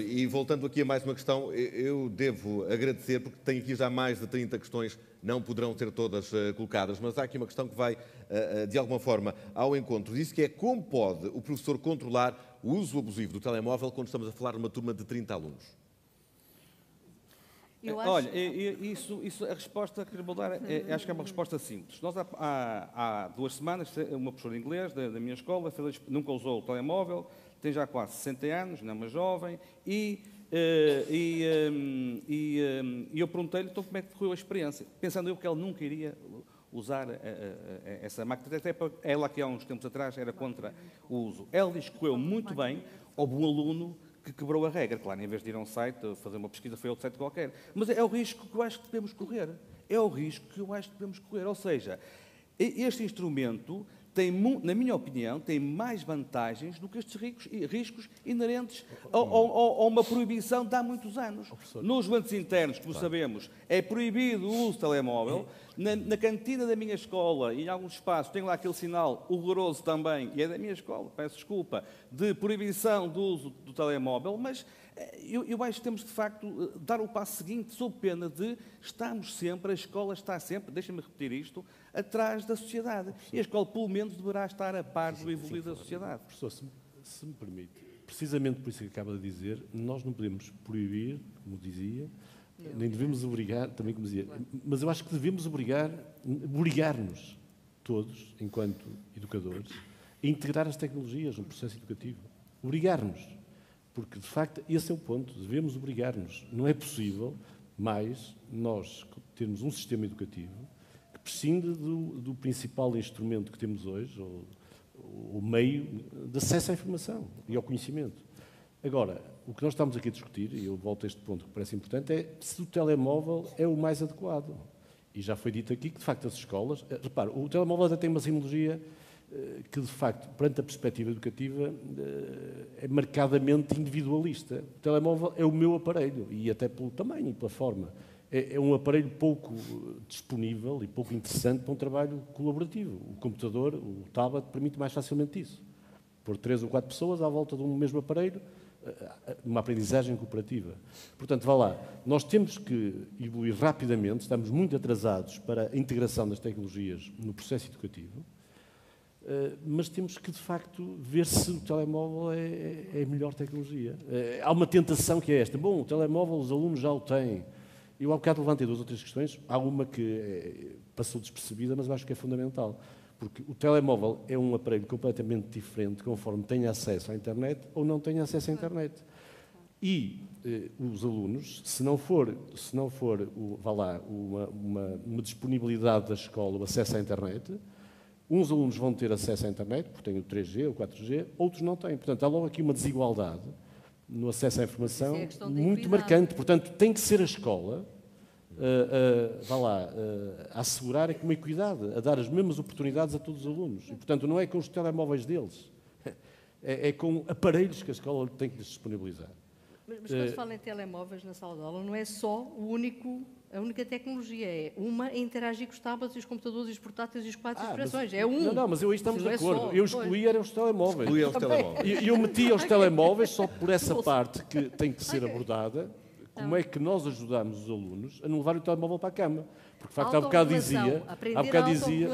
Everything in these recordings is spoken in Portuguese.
E voltando aqui a mais uma questão, eu devo agradecer, porque tenho aqui já mais de 30 questões, não poderão ser todas uh, colocadas, mas há aqui uma questão que vai, uh, de alguma forma, ao encontro disso, que é como pode o professor controlar o uso abusivo do telemóvel quando estamos a falar numa turma de 30 alunos? Eu acho... Olha, isso, isso, a resposta que vou dar, é, acho que é uma resposta simples. Nós, há, há, há duas semanas, uma professora de inglês da, da minha escola fez, nunca usou o telemóvel, tem já quase 60 anos, não é uma jovem, e, uh, e, um, e, um, e eu perguntei-lhe então, como é que correu a experiência, pensando eu que ela nunca iria usar a, a, essa máquina, até ela que há uns tempos atrás era contra o uso. Ela diz que correu muito bem, houve um aluno que quebrou a regra. Claro, em vez de ir a um site, fazer uma pesquisa, foi outro site qualquer. Mas é o risco que eu acho que devemos correr. É o risco que eu acho que devemos correr. Ou seja, este instrumento tem, na minha opinião, tem mais vantagens do que estes riscos, riscos inerentes a, a, a, uma proibição de há muitos anos. Nos volantes internos, como sabemos, é proibido o uso de telemóvel. Na, na, cantina da minha escola e em alguns espaços tem lá aquele sinal horroroso também, e é da minha escola, peço desculpa, de proibição do uso do telemóvel, mas eh, eu, eu acho que temos de facto eh, dar o passo seguinte, sob pena de estarmos sempre, a escola está sempre, deixem-me repetir isto, atrás da sociedade. E a escola, pelo menos, deverá estar a par do evoluir da sociedade. Professor, se, se me permite, precisamente por isso que acaba de dizer, nós não podemos proibir, como dizia, nem devemos obrigar, também como dizia, mas eu acho que devemos obrigar, obrigar-nos todos, enquanto educadores, a integrar as tecnologias no processo educativo. Obrigar-nos. Porque, de facto, esse é o ponto. Devemos obrigar-nos. Não é possível mais nós termos um sistema educativo que prescinde do, do principal instrumento que temos hoje, ou, o meio de acesso à informação e ao conhecimento. Agora, o que nós estamos aqui a discutir, e eu volto a este ponto que parece importante, é se o telemóvel é o mais adequado. E já foi dito aqui que, de facto, as escolas. Eh, repare, o telemóvel até tem uma simbologia eh, que, de facto, perante a perspectiva educativa, eh, é marcadamente individualista. O telemóvel é o meu aparelho, e até pelo tamanho e pela forma. É, é um aparelho pouco disponível e pouco interessante para um trabalho colaborativo. O computador, o tablet, permite mais facilmente isso. Por três ou quatro pessoas à volta de um mesmo aparelho, uma aprendizagem cooperativa. Portanto, vá lá, nós temos que evoluir rapidamente, estamos muito atrasados para a integração das tecnologias no processo educativo, eh, mas temos que, de facto, ver se o telemóvel é, é a melhor tecnologia. Eh, há uma tentação que é esta. Bom, o telemóvel os alunos já o têm. Eu há bocado levantei duas ou três questões. Há uma que eh, passou despercebida, mas acho que é fundamental. Porque o telemóvel é um aparelho completamente diferente conforme tem acesso à internet ou não tem acesso à internet. E eh, os alunos, se não for, se não for o, vá lá, uma, uma, uma, disponibilidade da escola, o acesso à internet, uns alunos vão ter acesso à internet, porque têm o 3G ou 4G, outros não têm. Portanto, há logo aqui uma desigualdade no acesso à informação é muito marcante. Portanto, tem que ser a escola uh, uh, vá lá, uh, a assegurar com uma equidade, a dar as mesmas oportunidades a todos os alunos. E, portanto, não é com os telemóveis deles, é, é com aparelhos que a escola tem que disponibilizar. Mas, mas quando se fala em telemóveis na sala de aula, não é só o único a única tecnologia é uma é interagir com os tablets e os computadores e os portáteis e os quadros ah, de expressões. É um. Não, não, mas eu aí estamos de é acordo. É eu excluí era os telemóveis. Excluí os telemóveis. E eu, eu meti os telemóveis só por essa parte que tem que ser okay. abordada como é que nós ajudamos os alunos a não levar o telemóvel para a cama? Porque, de facto, há bocado dizia... Aprender há bocado dizia...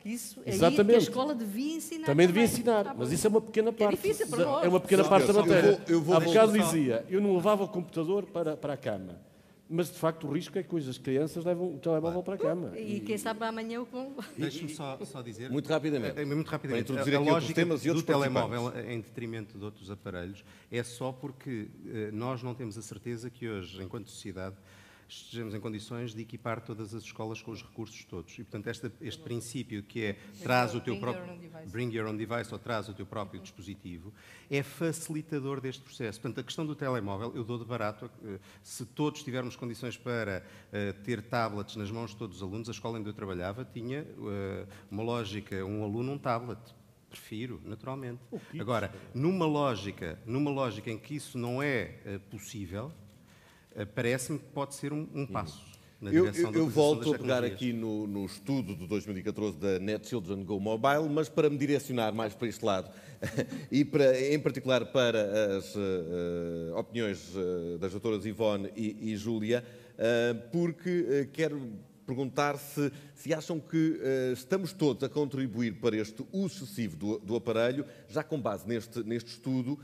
que isso é exatamente. que a escola devia ensinar. Também devia ensinar, mas isso é uma pequena é parte. É difícil para nós. É uma pequena parte da matéria. Eu vou, eu vou há bocado dizia, eu não levava o computador para, para a cama. Mas, de facto, o risco é que as crianças levam o telemóvel para a cama. E, quem sabe amanhã o vão... Deixe-me só, só, dizer... Muito rapidamente. É, muito rapidamente. Para introduzir a, a lógica temas e do telemóvel em detrimento de outros aparelhos é só porque eh, nós não temos a certeza que hoje, enquanto sociedade, estejamos em condições de equipar todas as escolas com os recursos todos. E, portanto, este, este princípio que é traz o teu próprio bring your own device ou traz o teu próprio dispositivo é facilitador deste processo. Portanto, a questão do telemóvel, eu dou de barato, eh, se todos tivermos condições para uh, ter tablets nas mãos de todos os alunos, a escola onde eu trabalhava tinha uh, uma lógica, um aluno, um tablet. Prefiro, naturalmente. Agora, numa lógica, numa lógica em que isso não é possível, parece-me que pode ser um, um passo na direção eu, eu, eu volto a pegar aqui no, no, estudo de 2014 da Net Children Go Mobile, mas para me direcionar mais para este lado e para, em particular para as uh, opiniões uh, das doutoras Ivone e, e Júlia, uh, porque quero perguntar se, se acham que estamos todos a contribuir para este uso excessivo do, do aparelho, já com base neste, neste estudo,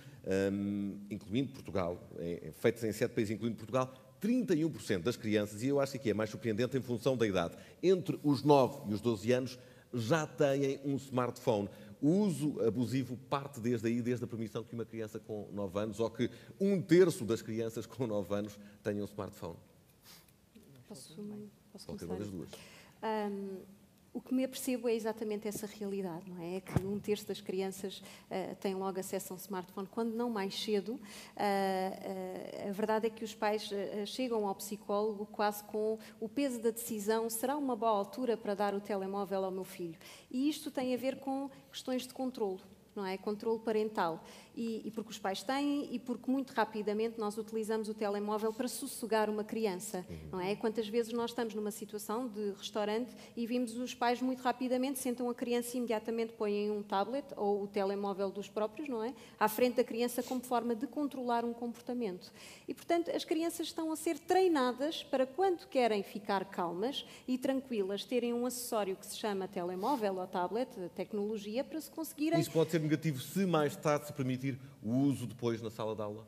um, incluindo Portugal, é, feito em sete países, incluindo Portugal, 31% das crianças, e eu acho que é mais surpreendente em função da idade, entre os 9 e os 12 anos, já têm um smartphone. O uso abusivo parte desde aí, desde a permissão que uma criança com 9 anos, ou que um terço das crianças com 9 anos tenham um smartphone. Posso, posso Qualquer uma das duas. Um, o que me apercebo é exatamente essa realidade, não é? É que um terço das crianças uh, têm logo acesso a um smartphone, quando não mais cedo. Uh, uh, a verdade é que os pais chegam ao psicólogo quase com o peso da decisão: será uma boa altura para dar o telemóvel ao meu filho? E isto tem a ver com questões de controlo não é? Controlo parental. E, e, porque os pais têm e porque muito rapidamente nós utilizamos o telemóvel para sossegar uma criança, não é? Quantas vezes nós estamos numa situação de restaurante e vimos os pais muito rapidamente sentam a criança e imediatamente põem um tablet ou o telemóvel dos próprios, não é? À frente da criança como forma de controlar um comportamento. E, portanto, as crianças estão a ser treinadas para quando querem ficar calmas e tranquilas, terem um acessório que se chama telemóvel ou tablet, tecnologia, para se conseguirem... Isso pode ser negativo se mais tarde se permitir o uso depois na sala de aula?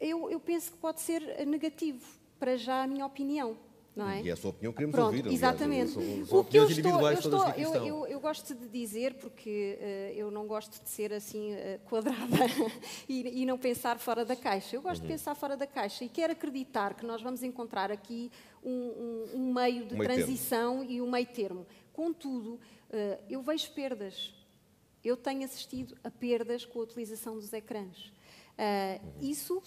Eu, eu penso que pode ser negativo, para já a minha opinião. Não é? E é a sua opinião que queremos Pronto, ouvir. Exatamente. São, são o que eu estou, eu, estou eu, eu, eu, gosto de dizer, porque uh, eu não gosto de ser assim uh, quadrada e, e, não pensar fora da caixa. Eu gosto uhum. de pensar fora da caixa e quero acreditar que nós vamos encontrar aqui um, um, um meio de meio transição termo. e um meio termo. Contudo, uh, eu vejo perdas eu tenho assistido a perdas com a utilização dos ecrãs. Uh, isso, uh,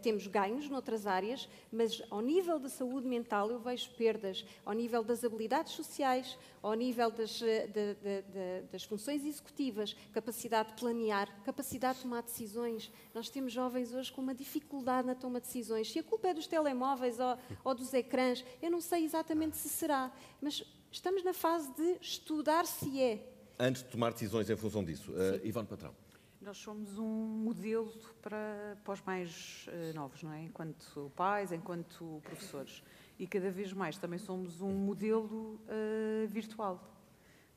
temos ganhos noutras áreas, mas ao nível da saúde mental eu vejo perdas, ao nível das habilidades sociais, ao nível das, de, de, de, das funções executivas, capacidade de planear, capacidade de tomar decisões. Nós temos jovens hoje com uma dificuldade na toma de decisões. Se a culpa é dos telemóveis ou, ou dos ecrãs, eu não sei exatamente se será, mas estamos na fase de estudar se é antes de tomar decisões em função disso. Uh, Ivone Patrão. Nós somos um modelo para, para os mais uh, novos, não é? Enquanto pais, enquanto professores. E cada vez mais também somos um modelo uh, virtual.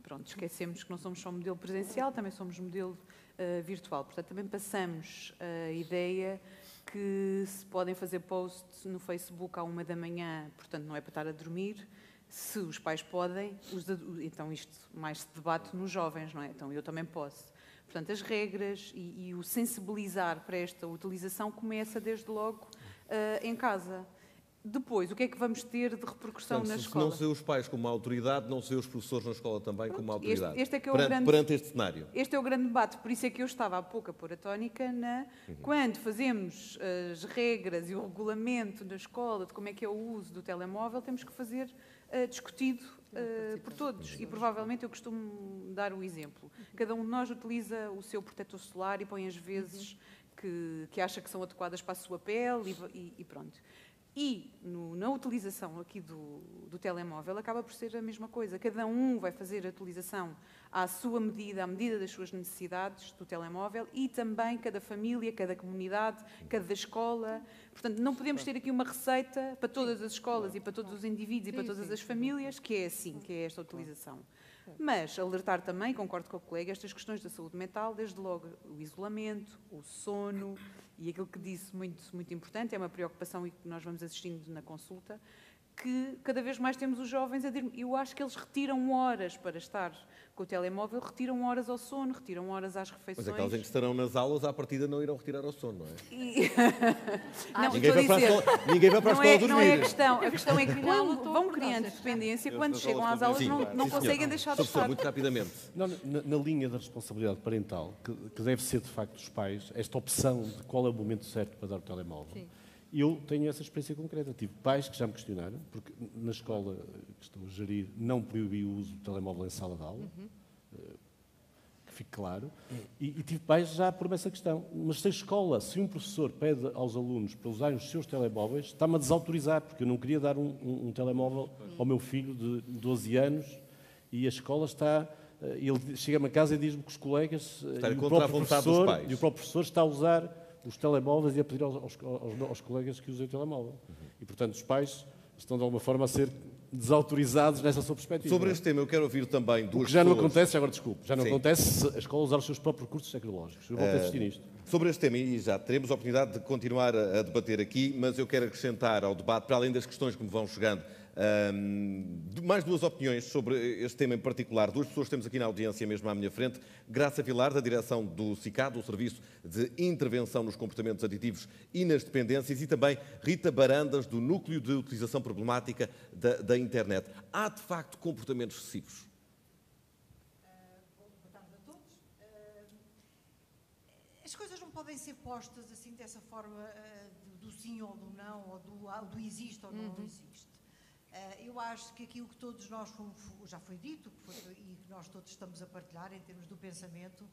Pronto, esquecemos que não somos só um modelo presencial, também somos modelo uh, virtual. Portanto, também passamos a ideia que se podem fazer posts no Facebook à uma da manhã, portanto não é para estar a dormir, se os pais podem, os, então isto mais se debate nos jovens, não é? Então eu também posso. Portanto, as regras e, e o sensibilizar para esta utilização começa desde logo uh, em casa. Depois, o que é que vamos ter de repercussão Portanto, na se escola? não ser os pais como uma autoridade, não ser os professores na escola também Pronto, como uma autoridade. Este, este é que é perante, grande, perante, este cenário. Este é o grande debate, por isso é que eu estava há pouco a pôr a tónica na uhum. quando fazemos as regras e o regulamento da escola de como é que é o uso do telemóvel, temos que fazer uh, discutido uh, por todos. E provavelmente eu costumo dar o exemplo. Cada um de nós utiliza o seu protetor solar e põe as vezes que, que acha que são adequadas para a sua pele e, e, e pronto. E no, na utilização aqui do, do, telemóvel acaba por ser a mesma coisa. Cada um vai fazer a utilização à sua medida, à medida das suas necessidades do telemóvel e também cada família, cada comunidade, cada escola. Portanto, não podemos ter aqui uma receita para todas as escolas e para todos os indivíduos e para todas as famílias que é assim, que é esta utilização. Mas alertar também, concordo com o colega, estas questões da saúde mental, desde logo o isolamento, o sono e aquilo que disse muito, muito importante, é uma preocupação e que nós vamos assistindo na consulta, que cada vez mais temos os jovens a dizer, eu acho que eles retiram horas para estar com o telemóvel, retiram horas ao sono, retiram horas às refeições. Mas aqueles em que estarão nas aulas, à partida não irão retirar ao sono, não é? E... não, ninguém, vai para a escola, ninguém vai para a escola é, dormir. Não é a questão, a questão é que quando vão criando dependência, quando chegam às aulas, não, não conseguem deixar de estar. muito rapidamente. Não, na, na, linha da responsabilidade parental, que, que, deve ser de facto dos pais, esta opção de qual é o momento certo para dar o telemóvel. Sim eu tenho essa experiência concreta. Tive pais que já me questionaram, porque na escola que estou a gerir não proibi o uso do telemóvel em sala de aula. Uhum. fique claro, e, e tive pais já por essa questão. Mas se a escola, se um professor pede aos alunos para usarem os seus telemóveis, está-me a desautorizar, porque eu não queria dar um, um, um telemóvel ao meu filho de 12 anos e a escola está eh, ele chega-me a casa e diz-me que os colegas eh, e o, próprio professor, e o próprio professor está a usar os telemóveis e a pedir aos, aos, aos, aos colegas que usem o telemóvel. Uhum. E, portanto, os pais estão, de alguma forma, a ser desautorizados nessa sua perspectiva. Sobre este tema, eu quero ouvir também duas o que já pessoas... não acontece, agora desculpe, já não Sim. acontece se a escola usar os seus próprios recursos tecnológicos. Eu vou uh, insistir nisto. Sobre este tema, e já teremos a oportunidade de continuar a, a debater aqui, mas eu quero acrescentar ao debate, para além das questões que me vão chegando, um, mais duas opiniões sobre este tema em particular. Duas pessoas temos aqui na audiência mesmo à minha frente. Graça Vilar, da direção do CICAD, o Serviço de Intervenção nos Comportamentos Aditivos e nas Dependências, e também Rita Barandas, do Núcleo de Utilização Problemática da, da Internet. Há, de facto, comportamentos excessivos? as coisas não podem ser postas assim dessa forma uh, do, sim ou do não, ou do, do existe ou não uhum. existe. Eh, eu acho que aquilo que todos nós, já foi dito, que foi, e que nós todos estamos a partilhar em termos do pensamento,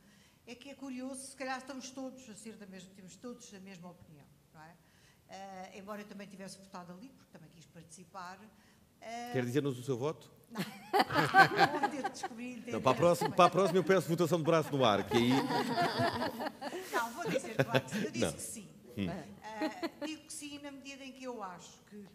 é que é curioso, se calhar estamos todos a ser da mesma, temos todos a mesma opinião, não é? Uh, embora eu também tivesse votado ali, porque também quis participar. Uh, Quer dizer-nos o seu voto? Não. não para, a próxima, para a próxima eu peço votação de braço no ar, que aí... Não, vou dizer claro, eu disse não. que sim. Hum. Uh, digo que sim na medida em que eu acho que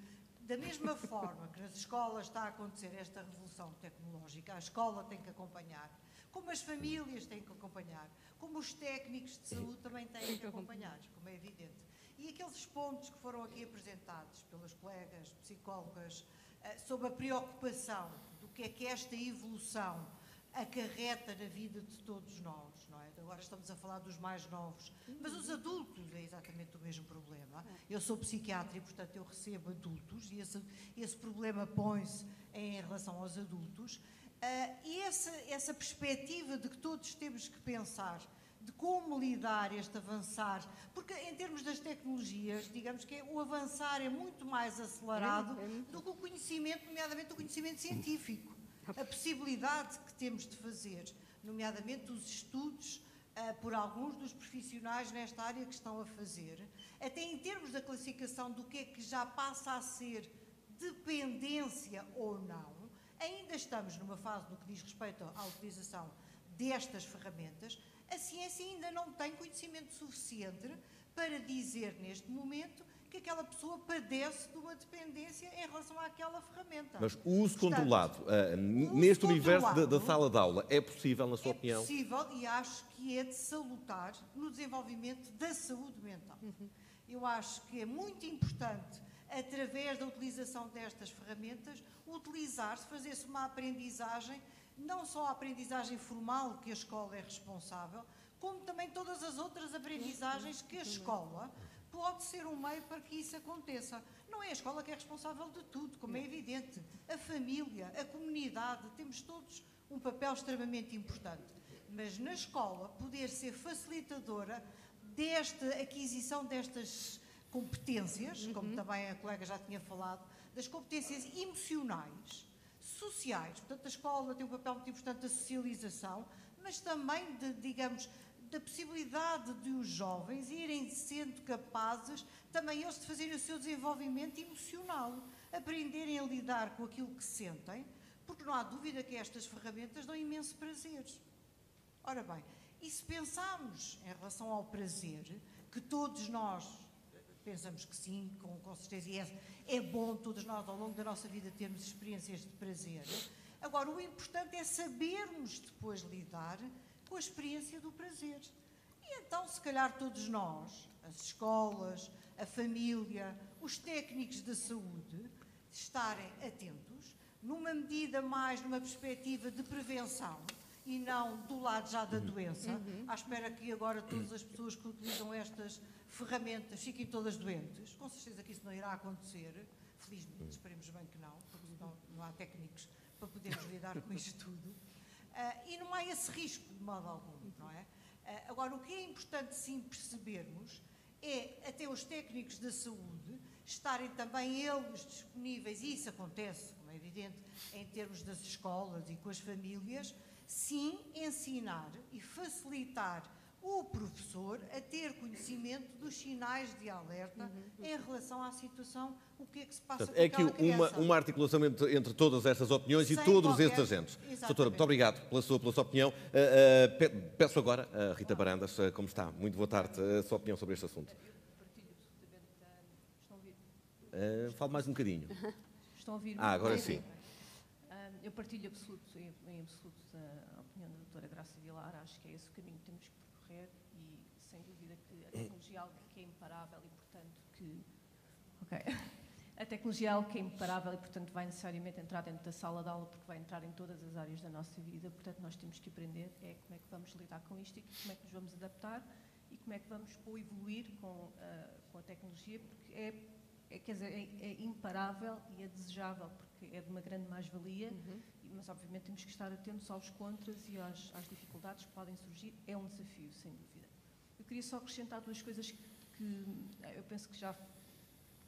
da mesma forma que nas escolas está a acontecer esta revolução tecnológica, a escola tem que acompanhar, como as famílias têm que acompanhar, como os técnicos de saúde também têm que acompanhar, como é evidente. E aqueles pontos que foram aqui apresentados pelas colegas psicólogas eh, sobre a preocupação do que é que esta evolução acarreta na vida de todos nós, é? Agora estamos a falar dos mais novos, mas os adultos é exatamente o mesmo problema. Eu sou psiquiatra e, portanto, eu recebo adultos e esse, esse problema põe-se em relação aos adultos. Uh, e essa, essa perspectiva de que todos temos que pensar de como lidar este avançar, porque em termos das tecnologias, digamos que o avançar é muito mais acelerado é, é do que o conhecimento, nomeadamente o conhecimento científico a possibilidade que temos de fazer, nomeadamente os estudos por alguns dos profissionais nesta área que estão a fazer, até em termos da classificação do que é que já passa a ser dependência ou não, ainda estamos numa fase no que diz respeito à utilização destas ferramentas, a ciência ainda não tem conhecimento suficiente para dizer neste momento que aquela pessoa padece de uma dependência em relação àquela ferramenta. Mas o uso Portanto, controlado, uh, neste universo da, da, sala de aula, é possível, na sua é opinião? É possível e acho que é de salutar no desenvolvimento da saúde mental. Uhum. Eu acho que é muito importante, através da utilização destas ferramentas, utilizar-se, fazer-se uma aprendizagem, não só a aprendizagem formal que a escola é responsável, como também todas as outras aprendizagens que a escola pode ser um meio para que isso aconteça. Não é a escola que é responsável de tudo, como é evidente. A família, a comunidade, temos todos um papel extremamente importante. Mas na escola, poder ser facilitadora desta aquisição destas competências, uhum. como também a colega já tinha falado, das competências emocionais, sociais. Portanto, a escola tem um papel muito importante da socialização, mas também de, digamos, da possibilidade de os jovens irem sendo capazes também eles de fazerem o seu desenvolvimento emocional, aprenderem a lidar com aquilo que sentem, porque não há dúvida que estas ferramentas dão imenso prazer. Ora bem, e se pensarmos em relação ao prazer, que todos nós pensamos que sim, com, com certeza, e é, é bom todos nós ao longo da nossa vida termos experiências de prazer. Agora, o importante é sabermos depois lidar com a experiência do prazer. E então, se calhar, todos nós, as escolas, a família, os técnicos da saúde, estarem atentos, numa medida mais, numa perspectiva de prevenção e não do lado já da doença, uhum. à espera que agora todas as pessoas que utilizam estas ferramentas fiquem todas doentes. Com certeza que isso não irá acontecer, felizmente, esperemos bem que não, porque não, não há técnicos para podermos lidar com isto tudo. Uh, e não há esse risco, de modo algum, não é? Uh, agora, o que é importante sim percebermos é até os técnicos da saúde estarem também eles disponíveis, e isso acontece, como é evidente, em termos das escolas e com as famílias, sim ensinar e facilitar o professor a ter conhecimento dos sinais de alerta uhum. em relação à situação, o que é que se passa Portanto, É aqui uma, uma articulação entre, entre, todas estas opiniões Sem e todos qualquer... estes agentes. Exatamente. Doutora, muito obrigado pela sua, pela sua opinião. Uh, uh, peço agora a Rita Barandas, uh, como está? Muito boa tarde, a sua opinião sobre este assunto. Uh, fale mais um bocadinho. Estão a ouvir? Ah, agora sim. eu partilho absoluto, em absoluto a opinião da doutora Graça Vilar. Acho que é esse o caminho que temos que percorrer e, sem dúvida, que a tecnologia é algo que é imparável e, portanto, que... Ok. A tecnologia é algo que é imparável e, portanto, vai necessariamente entrar dentro da sala de aula porque vai entrar em todas as áreas da nossa vida. Portanto, nós temos que aprender é como é que vamos lidar com isto e como é que nos vamos adaptar e como é que vamos evoluir com, uh, com a tecnologia, porque é é, quer dizer, é, é, imparável e é desejável, porque é de uma grande mais-valia, uhum. mas obviamente temos que estar atentos aos contras e às, às, dificuldades que podem surgir. É um desafio, sem dúvida. Eu queria só acrescentar duas coisas que, que eu penso que já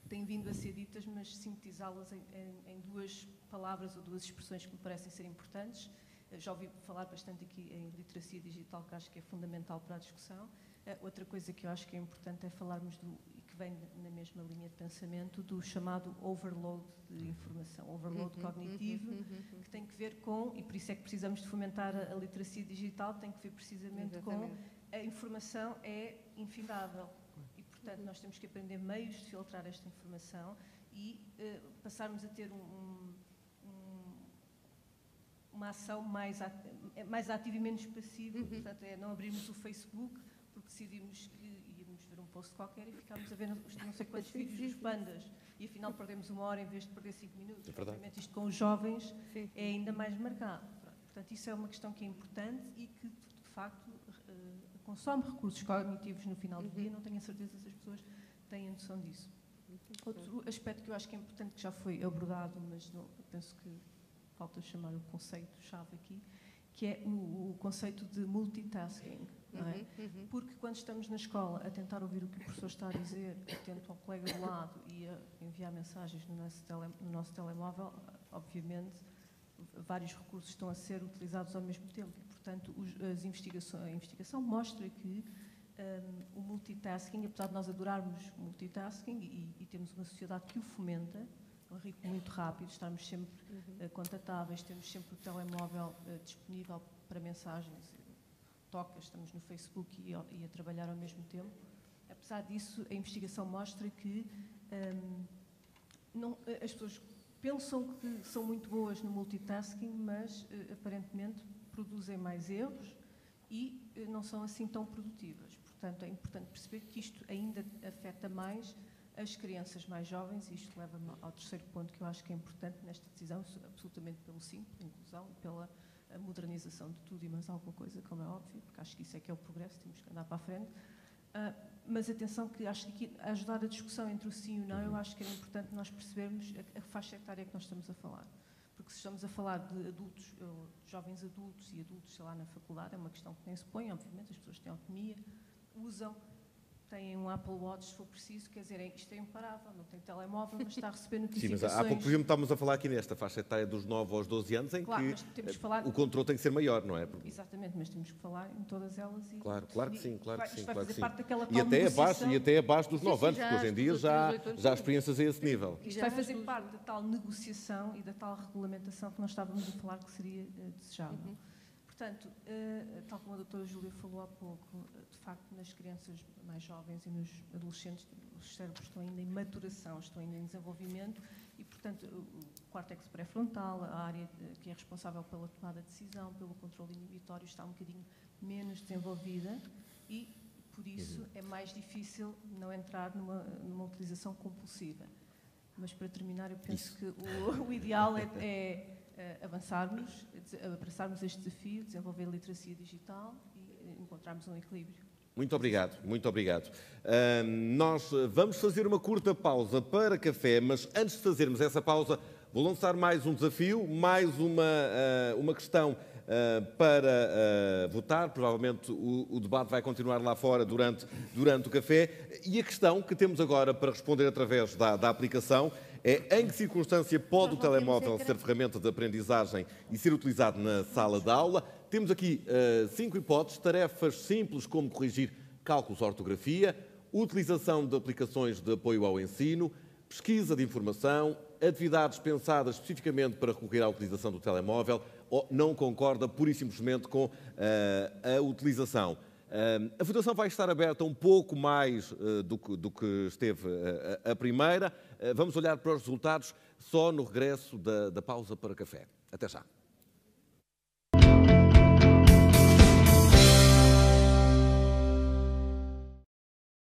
têm vindo a ser ditas, mas sintetizá-las em, em, em, duas palavras ou duas expressões que me parecem ser importantes. Já ouvi falar bastante aqui em literacia digital, que acho que é fundamental para a discussão. Outra coisa que eu acho que é importante é falarmos do vem na mesma linha de pensamento do chamado overload de informação, overload uhum, cognitivo, uhum, uhum, que tem que ver com, e por isso é que precisamos de fomentar a, a literacia digital, tem que ver precisamente Exatamente. com a informação é infindável e, portanto, nós temos que aprender meios de filtrar esta informação e uh, passarmos a ter um, um, uma ação mais, at mais ativa e menos passiva, uhum. portanto, é não abrirmos o Facebook porque decidimos que um post qualquer e ficámos a ver não sei quantos vídeos dos pandas e afinal perdemos uma hora em vez de perder cinco minutos. É Obviamente isto com os jovens é ainda mais marcado. Portanto, isso é uma questão que é importante e que, de facto, uh, consome recursos cognitivos no final do uhum. dia. Não tenho a certeza se as pessoas têm a noção disso. Outro aspecto que eu acho que é importante, que já foi abordado, mas não, penso que falta chamar o conceito-chave aqui, que é o, o conceito de multitasking. É? Uhum, uhum. Porque quando estamos na escola a tentar ouvir o que o professor está a dizer, atento ao colega do lado e a enviar mensagens no nosso, tele, no nosso telemóvel, obviamente vários recursos estão a ser utilizados ao mesmo tempo. E, portanto, os, as investigações, a investigação mostra que um, o multitasking, apesar de nós adorarmos multitasking e, e temos uma sociedade que o fomenta, um ritmo muito rápido, estamos sempre uhum. uh, contatáveis, temos sempre o telemóvel uh, disponível para mensagens toca, estamos no Facebook e, e, a trabalhar ao mesmo tempo. Apesar disso, a investigação mostra que um, não, as pessoas pensam que são muito boas no multitasking, mas uh, aparentemente produzem mais erros e uh, não são assim tão produtivas. Portanto, é importante perceber que isto ainda afeta mais as crianças mais jovens, e isto leva-me ao terceiro ponto que eu acho que é importante nesta decisão, absolutamente pelo sim, pela inclusão e pela a modernização de tudo e mais alguma coisa, como é óbvio, porque acho que isso é que é o progresso, temos que andar para a frente. Uh, mas atenção que acho que aqui, ajudar a discussão entre o sim e o não, eu acho que era importante nós percebermos a, a faixa etária que nós estamos a falar. Porque se estamos a falar de adultos, de jovens adultos e adultos, sei lá, na faculdade, é uma questão que nem se põe, obviamente, as pessoas têm autonomia, usam, têm um Apple Watch se for preciso, quer dizer, é, isto é imparável, não tem telemóvel, mas está a receber notificações. Sim, mas há pouco, por exemplo, estávamos a falar aqui nesta faixa etária dos 9 aos 12 anos, em claro, que falar... o controle tem que ser maior, não é? Exatamente, mas temos que falar em todas elas. E... Claro, claro que sim, claro que sim. Claro que sim. E, até abaixo, e até abaixo dos 9 anos, porque hoje em dia já, já há experiências a esse nível. Isto vai fazer parte da tal negociação e da tal regulamentação que nós estávamos a falar que seria uh, desejável. Uhum. Portanto, uh, tal como a doutora Júlia falou há pouco, de facto, nas crianças mais jovens e nos adolescentes, os cérebros estão ainda em maturação, estão ainda em desenvolvimento e, portanto, o córtex pré-frontal, a área que é responsável pela tomada de decisão, pelo controle inibitório, está um bocadinho menos desenvolvida e, por isso, é mais difícil não entrar numa, numa utilização compulsiva. Mas, para terminar, eu penso isso. que o, o ideal é, é avançarmos, abraçarmos este desafio, desenvolver a literacia digital e uh, encontrarmos um equilíbrio. Muito obrigado, muito obrigado. Uh, nós vamos fazer uma curta pausa para café, mas antes de fazermos essa pausa, vou lançar mais um desafio, mais uma, uh, uma questão uh, para votar. Provavelmente o, o, debate vai continuar lá fora durante, durante o café. E a questão que temos agora para responder através da, da aplicação é em que circunstância pode o telemóvel ser ferramenta de aprendizagem e ser utilizado na sala de aula? temos aqui uh, cinco hipóteses, tarefas simples como corrigir cálculos de ortografia, utilização de aplicações de apoio ao ensino, pesquisa de informação, atividades pensadas especificamente para recorrer à utilização do telemóvel ou não concorda pura e simplesmente com uh, a utilização. Uh, a votação vai estar aberta um pouco mais uh, do, que, do, que, esteve a primeira. Vamos olhar para os resultados só no regresso da, da pausa para café. Até já.